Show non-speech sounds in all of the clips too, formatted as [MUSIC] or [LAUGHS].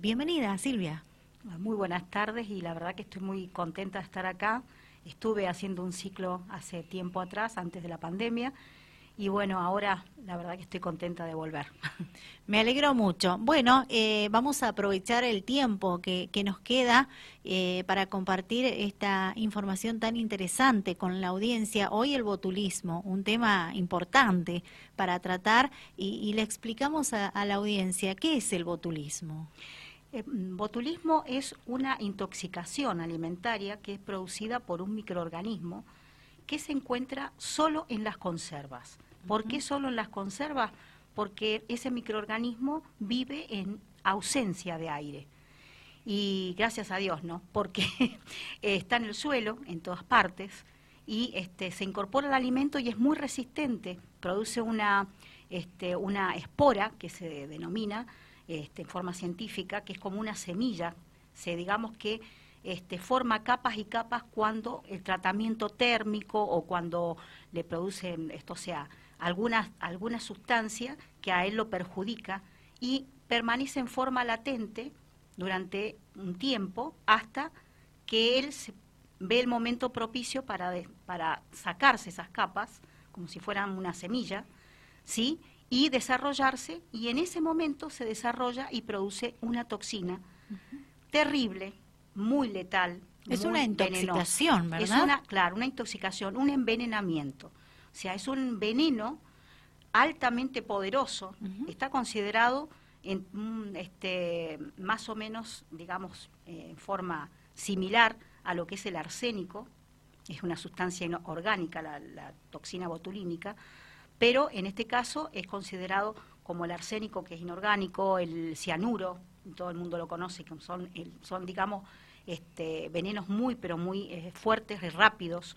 Bienvenida, Silvia. Muy buenas tardes y la verdad que estoy muy contenta de estar acá. Estuve haciendo un ciclo hace tiempo atrás, antes de la pandemia, y bueno, ahora la verdad que estoy contenta de volver. [LAUGHS] Me alegro mucho. Bueno, eh, vamos a aprovechar el tiempo que, nos queda eh, para compartir esta información tan interesante con la audiencia. Hoy el botulismo, un tema importante para tratar y, le explicamos a, la audiencia qué es el botulismo. Eh, botulismo es una intoxicación alimentaria que es producida por un microorganismo que se encuentra solo en las conservas. ¿Por qué solo en las conservas? Porque ese microorganismo vive en ausencia de aire. Y gracias a Dios, ¿no? Porque [LAUGHS] está en el suelo, en todas partes, y este, se incorpora al alimento y es muy resistente. Produce una, este, una espora, que se denomina este, en forma científica, que es como una semilla. Se, digamos que este, forma capas y capas cuando el tratamiento térmico o cuando le producen, esto sea, alguna, alguna sustancia que a él lo perjudica y permanece en forma latente durante un tiempo hasta que él ve el momento propicio para, para sacarse esas capas, como si fueran una semilla, ¿sí? y desarrollarse, y en ese momento se desarrolla y produce una toxina terrible, muy letal. Es una intoxicación, ¿verdad? Es una, claro, una intoxicación, un envenenamiento. O sea, es un veneno altamente poderoso, está considerado en este, más o menos, digamos, en forma similar a lo que es el arsénico, es una sustancia orgánica, la, toxina botulínica, pero en este caso es considerado como el arsénico, que es inorgánico, el cianuro, todo el mundo lo conoce, que son, son digamos, este, venenos muy, pero muy eh, fuertes y rápidos,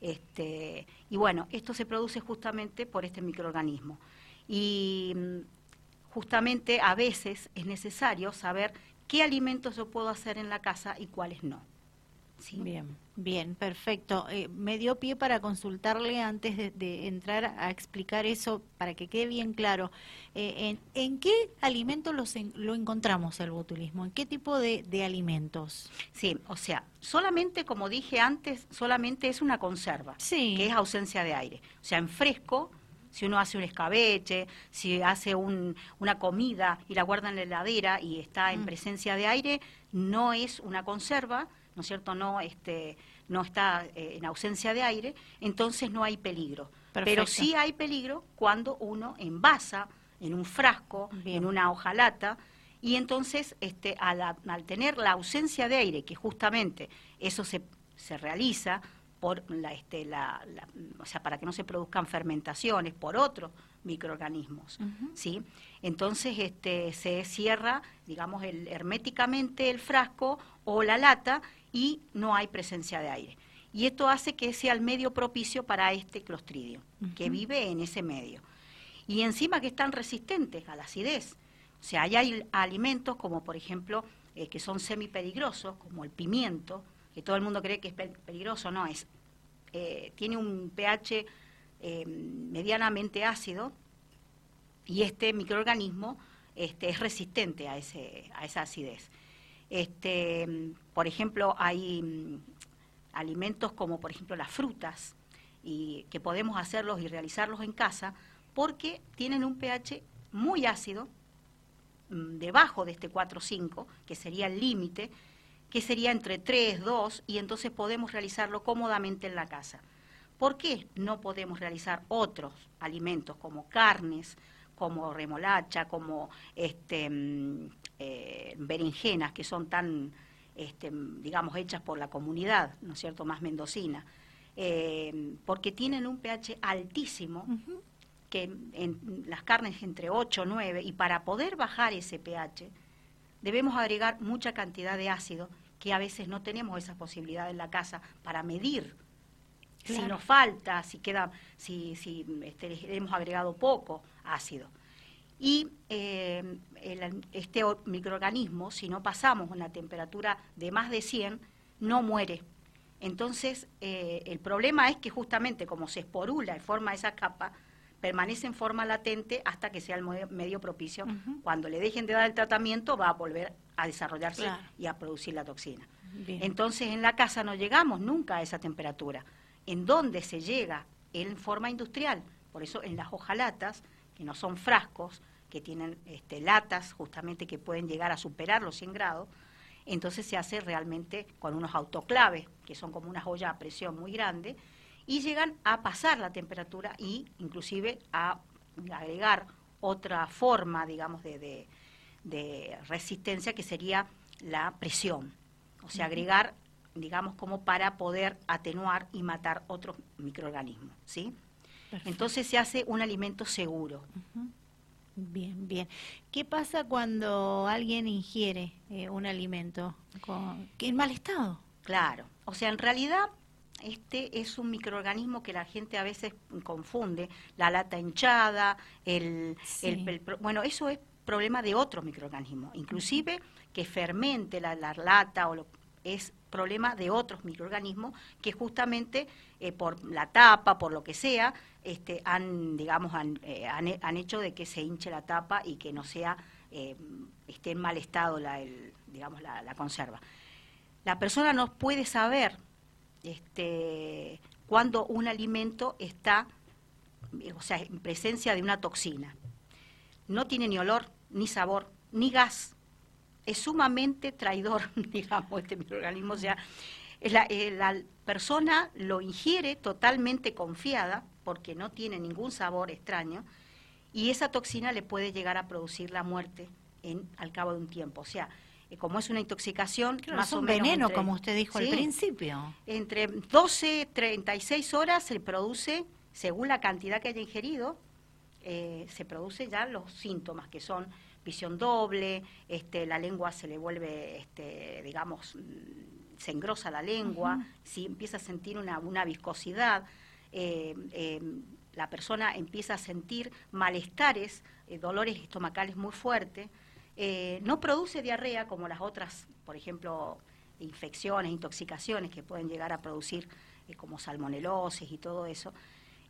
este, y bueno, esto se produce justamente por este microorganismo. Y mm, justamente a veces es necesario saber qué alimentos yo puedo hacer en la casa y cuáles no. Bien, bien, perfecto. Eh, me dio pie para consultarle antes de, entrar a explicar eso para que quede bien claro. Eh, en, qué alimentos lo encontramos el botulismo? ¿En qué tipo de, alimentos? Sí, o sea, solamente, como dije antes, solamente es una conserva, que es ausencia de aire. O sea, en fresco, si uno hace un escabeche, si hace una comida y la guarda en la heladera y está en mm. presencia de aire, no es una conserva, ¿no es cierto? No, este, no está eh, en ausencia de aire, entonces no hay peligro. Pero sí hay peligro cuando uno envasa en un frasco, en una hojalata, y entonces este, al, al, tener la ausencia de aire, que justamente eso se, se realiza por la, este, la, o sea, para que no se produzcan fermentaciones por otros microorganismos, ¿sí? Entonces este, se cierra, digamos, el, herméticamente el frasco o la lata y no hay presencia de aire. Y esto hace que sea el medio propicio para este clostridio, que vive en ese medio. Y encima que están resistentes a la acidez. O sea, hay alimentos como, por ejemplo, eh, que son semipeligrosos, como el pimiento, que todo el mundo cree que es peligroso, no es. Eh, tiene un pH eh, medianamente ácido y este microorganismo este, es resistente a, ese, a esa acidez. Este, por ejemplo, hay mm, alimentos como por ejemplo las frutas y que podemos hacerlos y realizarlos en casa porque tienen un pH muy ácido, mm, debajo de este 4-5, que sería el límite, que sería entre 3, 2, y entonces podemos realizarlo cómodamente en la casa. ¿Por qué no podemos realizar otros alimentos como carnes, como remolacha, como este, mm, eh, berenjenas que son tan, este, digamos, hechas por la comunidad, ¿no es cierto?, más mendocina, eh, porque tienen un pH altísimo, que en las carnes entre 8 o 9, y para poder bajar ese pH debemos agregar mucha cantidad de ácido, que a veces no tenemos esa posibilidad en la casa para medir si nos falta, si queda, si, si este, hemos agregado poco ácido. Y eh, este microorganismo, si no pasamos una temperatura de más de 100, no muere. Entonces, eh, el problema es que justamente como se esporula y forma esa capa, permanece en forma latente hasta que sea el medio propicio. Cuando le dejen de dar el tratamiento va a volver a desarrollarse y a producir la toxina. Entonces en la casa no llegamos nunca a esa temperatura. ¿En dónde se llega? En forma industrial. Por eso en las hojalatas, que no son frascos, que tienen este, latas justamente que pueden llegar a superar los 100 grados, entonces se hace realmente con unos autoclaves, que son como una olla a presión muy grande, y llegan a pasar la temperatura y inclusive a agregar otra forma, digamos, de, resistencia que sería la presión. O sea, agregar, digamos, como para poder atenuar y matar otros microorganismos, ¿sí? Entonces se hace un alimento seguro. Bien, bien. ¿Qué pasa cuando alguien ingiere eh, un alimento con, en mal estado? Claro. O sea, en realidad este es un microorganismo que la gente a veces confunde, la lata hinchada, el, bueno, eso es problema de otros microorganismos, inclusive que fermente la, lata o lo, es problema de otros microorganismos que justamente eh, por la tapa, por lo que sea, este, han, digamos, eh, han, hecho de que se hinche la tapa y que no sea, eh, esté en mal estado la, digamos, la, la conserva. La persona no puede saber este, cuando un alimento está, o sea, en presencia de una toxina. No tiene ni olor, ni sabor, ni gas. Es sumamente traidor, [LAUGHS] digamos, este microorganismo. O sea, la, eh, la persona lo ingiere totalmente confiada, porque no tiene ningún sabor extraño, y esa toxina le puede llegar a producir la muerte en, al cabo de un tiempo. O sea, como es una intoxicación, más o menos. veneno, como usted dijo al principio. Entre 12 36 horas se produce, según la cantidad que haya ingerido, eh, se produce ya los síntomas que son visión doble, este, la lengua se le vuelve, este, digamos, mm, se engrosa la lengua, si empieza a sentir una, una viscosidad, eh, eh, la persona empieza a sentir malestares, dolores estomacales muy fuertes, eh, no produce diarrea como las otras, por ejemplo, infecciones, intoxicaciones que pueden llegar a producir eh, como salmonelosis y todo eso.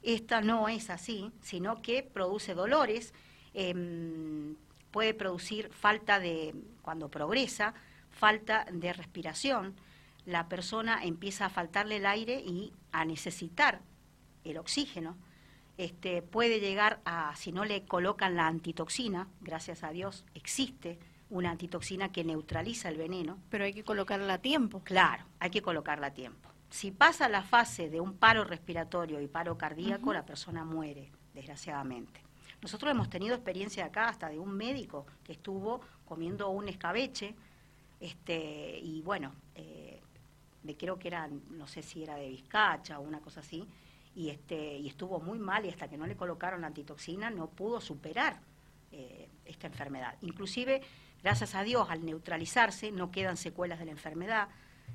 Esta no es así, sino que produce dolores, em, puede producir falta de, cuando progresa, falta de respiración, la persona empieza a faltarle el aire y a necesitar el oxígeno este, puede llegar a, si no le colocan la antitoxina, gracias a Dios existe una antitoxina que neutraliza el veneno. Pero hay que colocarla a tiempo. Claro, hay que colocarla a tiempo. Si pasa la fase de un paro respiratorio y paro cardíaco, la persona muere, desgraciadamente. Nosotros hemos tenido experiencia acá hasta de un médico que estuvo comiendo un escabeche, este, y bueno, eh, creo que era, no sé si era de Vizcacha o una cosa así, y, este, y estuvo muy mal y hasta que no le colocaron la antitoxina no pudo superar eh, esta enfermedad. Inclusive, gracias a Dios, al neutralizarse no quedan secuelas de la enfermedad,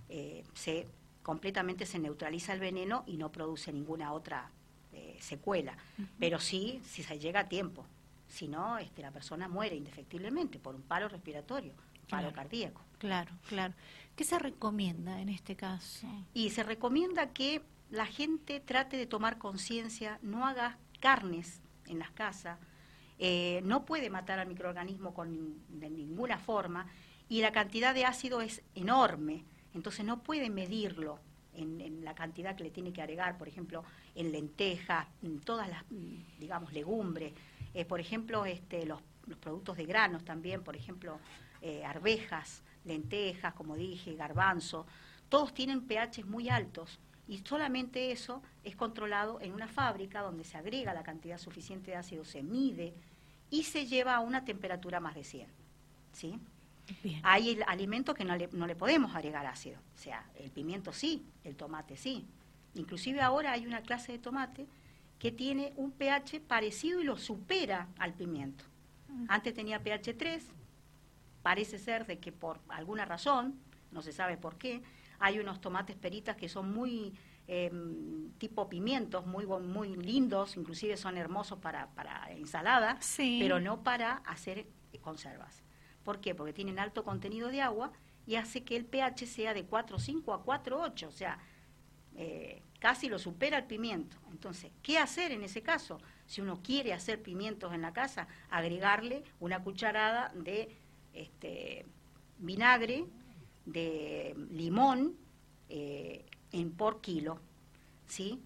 eh, se completamente se neutraliza el veneno y no produce ninguna otra eh, secuela. Pero sí, si se llega a tiempo, si no, este, la persona muere indefectiblemente por un paro respiratorio, paro cardíaco. Claro, claro. ¿Qué se recomienda en este caso? Y se recomienda que la gente trate de tomar conciencia, no haga carnes en las casas, eh, no puede matar al microorganismo con, de ninguna forma y la cantidad de ácido es enorme, entonces no puede medirlo en, la cantidad que le tiene que agregar, por ejemplo, en lentejas, en todas las, digamos, legumbres, eh, por ejemplo, este, los, productos de granos también, por ejemplo, eh, arvejas, lentejas, como dije, garbanzo, todos tienen pHs muy altos y solamente eso es controlado en una fábrica donde se agrega la cantidad suficiente de ácido, se mide y se lleva a una temperatura más de 100. ¿sí? Hay alimentos que no le, no le podemos agregar ácido, o sea, el pimiento sí, el tomate sí. Inclusive ahora hay una clase de tomate que tiene un pH parecido y lo supera al pimiento. Antes tenía pH 3, parece ser de que por alguna razón, no se sabe por qué, hay unos tomates peritas que son muy em, tipo pimientos, muy, muy lindos, inclusive son hermosos para, para ensalada, pero no para hacer conservas. ¿Por qué? Porque tienen alto contenido de agua y hace que el pH sea de 4,5 a 4,8, o sea, eh, casi lo supera el pimiento. Entonces, ¿qué hacer en ese caso? Si uno quiere hacer pimientos en la casa, agregarle una cucharada de este, vinagre, de limón eh, en por kilo, ¿sí?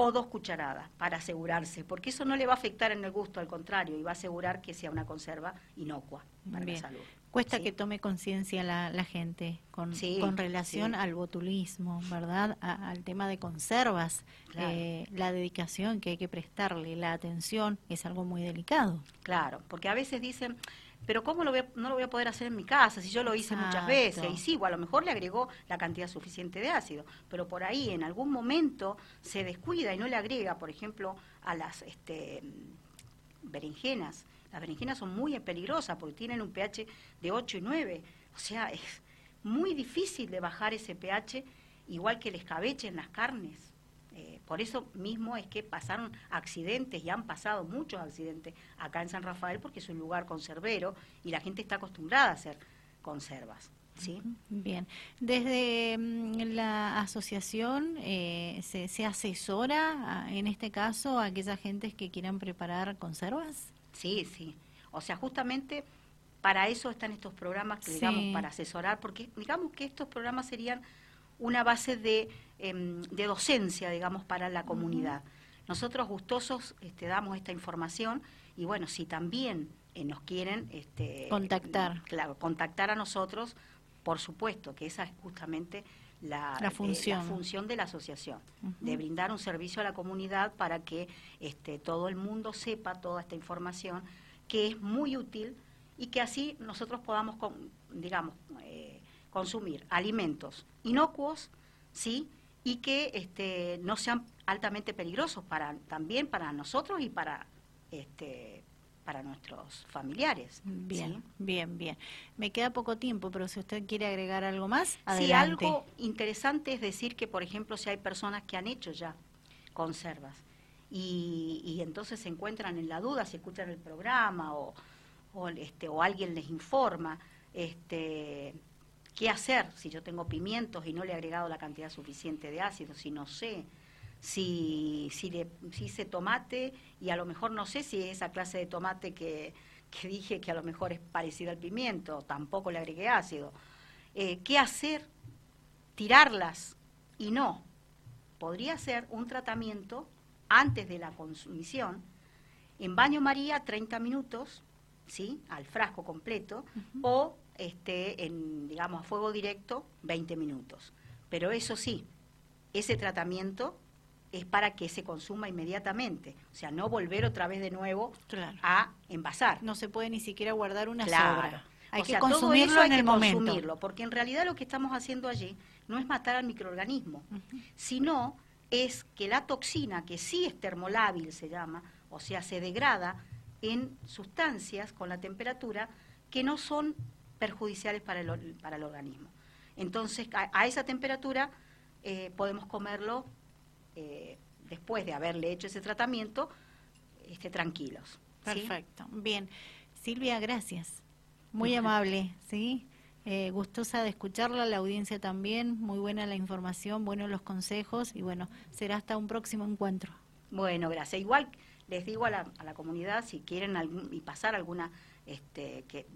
O dos cucharadas para asegurarse, porque eso no le va a afectar en el gusto, al contrario, y va a asegurar que sea una conserva inocua para la salud. Cuesta que tome conciencia la, gente con, con relación al botulismo, ¿verdad? al tema de conservas, eh, la dedicación que hay que prestarle, la atención, es algo muy delicado. Claro, porque a veces dicen, pero ¿cómo lo no lo voy a poder hacer en mi casa si yo lo hice muchas veces? Y sí, a lo mejor le agregó la cantidad suficiente de ácido, pero por ahí en algún momento se descuida y no le agrega, por ejemplo, a las este, berenjenas las berenjenas son muy peligrosas porque tienen un pH de 8 y 9. O sea, es muy difícil de bajar ese pH, igual que el escabeche en las carnes. Por eso mismo es que pasaron accidentes y han pasado muchos accidentes acá en San Rafael porque es un lugar conservero y la gente está acostumbrada a hacer conservas. ¿sí? Bien. Desde mm, la asociación eh, ¿se, ¿se, asesora en este caso a aquellas gentes que quieran preparar conservas? Sí, sí. O sea, justamente para eso están estos programas, que, digamos, para asesorar, porque digamos que estos programas serían una base de, em, de docencia, digamos, para la comunidad. Nosotros gustosos este, damos esta información y bueno, si también eh, nos quieren este, contactar. Claro, contactar a nosotros, por supuesto, que esa es justamente la, la, función. función. de la asociación, de brindar un servicio a la comunidad para que este, todo el mundo sepa toda esta información, que es muy útil y que así nosotros podamos, digamos, eh, consumir alimentos inocuos, ¿sí? Y que este, no sean altamente peligrosos para, también para nosotros y para este, para nuestros familiares. Bien, bien, bien. Me queda poco tiempo, pero si usted quiere agregar algo más, adelante. Sí, algo interesante es decir que, por ejemplo, si hay personas que han hecho ya conservas y, y entonces se encuentran en la duda si escuchan el programa o, o, este, o alguien les informa, este, qué hacer si yo tengo pimientos y no le he agregado la cantidad suficiente de ácido, si no sé si, si, le, si hice tomate y a lo mejor no sé si esa clase de tomate que, que dije que a lo mejor es parecida al pimiento, tampoco le agregué ácido. Eh, ¿Qué hacer? Tirarlas y no. Podría ser un tratamiento antes de la consumición, en baño María 30 minutos, ¿sí? al frasco completo, o este, en, digamos, a fuego directo 20 minutos. Pero eso sí, ese tratamiento es para que se consuma inmediatamente, o sea, no volver otra vez de nuevo a envasar. No se puede ni siquiera guardar una claro. Hay que consumirlo en el momento. consumirlo, porque en realidad lo que estamos haciendo allí no es matar al microorganismo, sino es que la toxina, que sí es termolábil, se llama, o sea, se degrada en sustancias con la temperatura que no son perjudiciales para el, para el organismo. Entonces, a, esa temperatura eh, podemos comerlo eh, después de haberle hecho ese tratamiento, esté tranquilos. Perfecto. Bien. Silvia, gracias. Muy amable, ¿sí? Eh, gustosa de escucharla, la audiencia también, muy buena la información, buenos los consejos y bueno, será hasta un próximo encuentro. Bueno, gracias. Igual les digo a la, a la comunidad si quieren algún, y pasar alguna este, que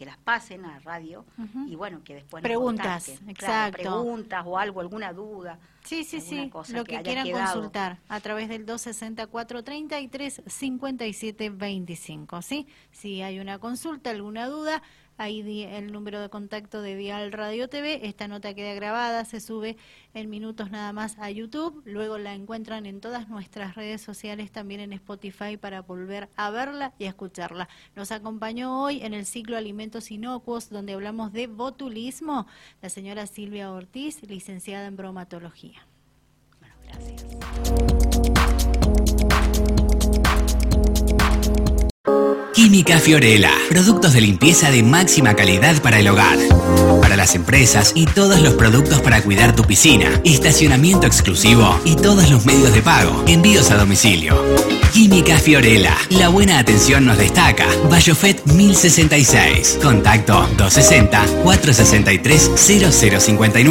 que las pasen a radio y bueno, que después preguntas, exacto. preguntas o algo, alguna duda. Sí, sí, sí, lo que, quieran consultar a través del 264 33 57 25, ¿sí? Si hay una consulta, alguna duda, Ahí el número de contacto de Dial Radio TV. Esta nota queda grabada, se sube en minutos nada más a YouTube. Luego la encuentran en todas nuestras redes sociales, también en Spotify, para volver a verla y a escucharla. Nos acompañó hoy en el ciclo Alimentos Inocuos, donde hablamos de botulismo, la señora Silvia Ortiz, licenciada en bromatología. Química Fiorella. Productos de limpieza de máxima calidad para el hogar. Para las empresas y todos los productos para cuidar tu piscina. Estacionamiento exclusivo y todos los medios de pago. Envíos a domicilio. Química Fiorella. La buena atención nos destaca. Bayofet 1066. Contacto 260 463 0059.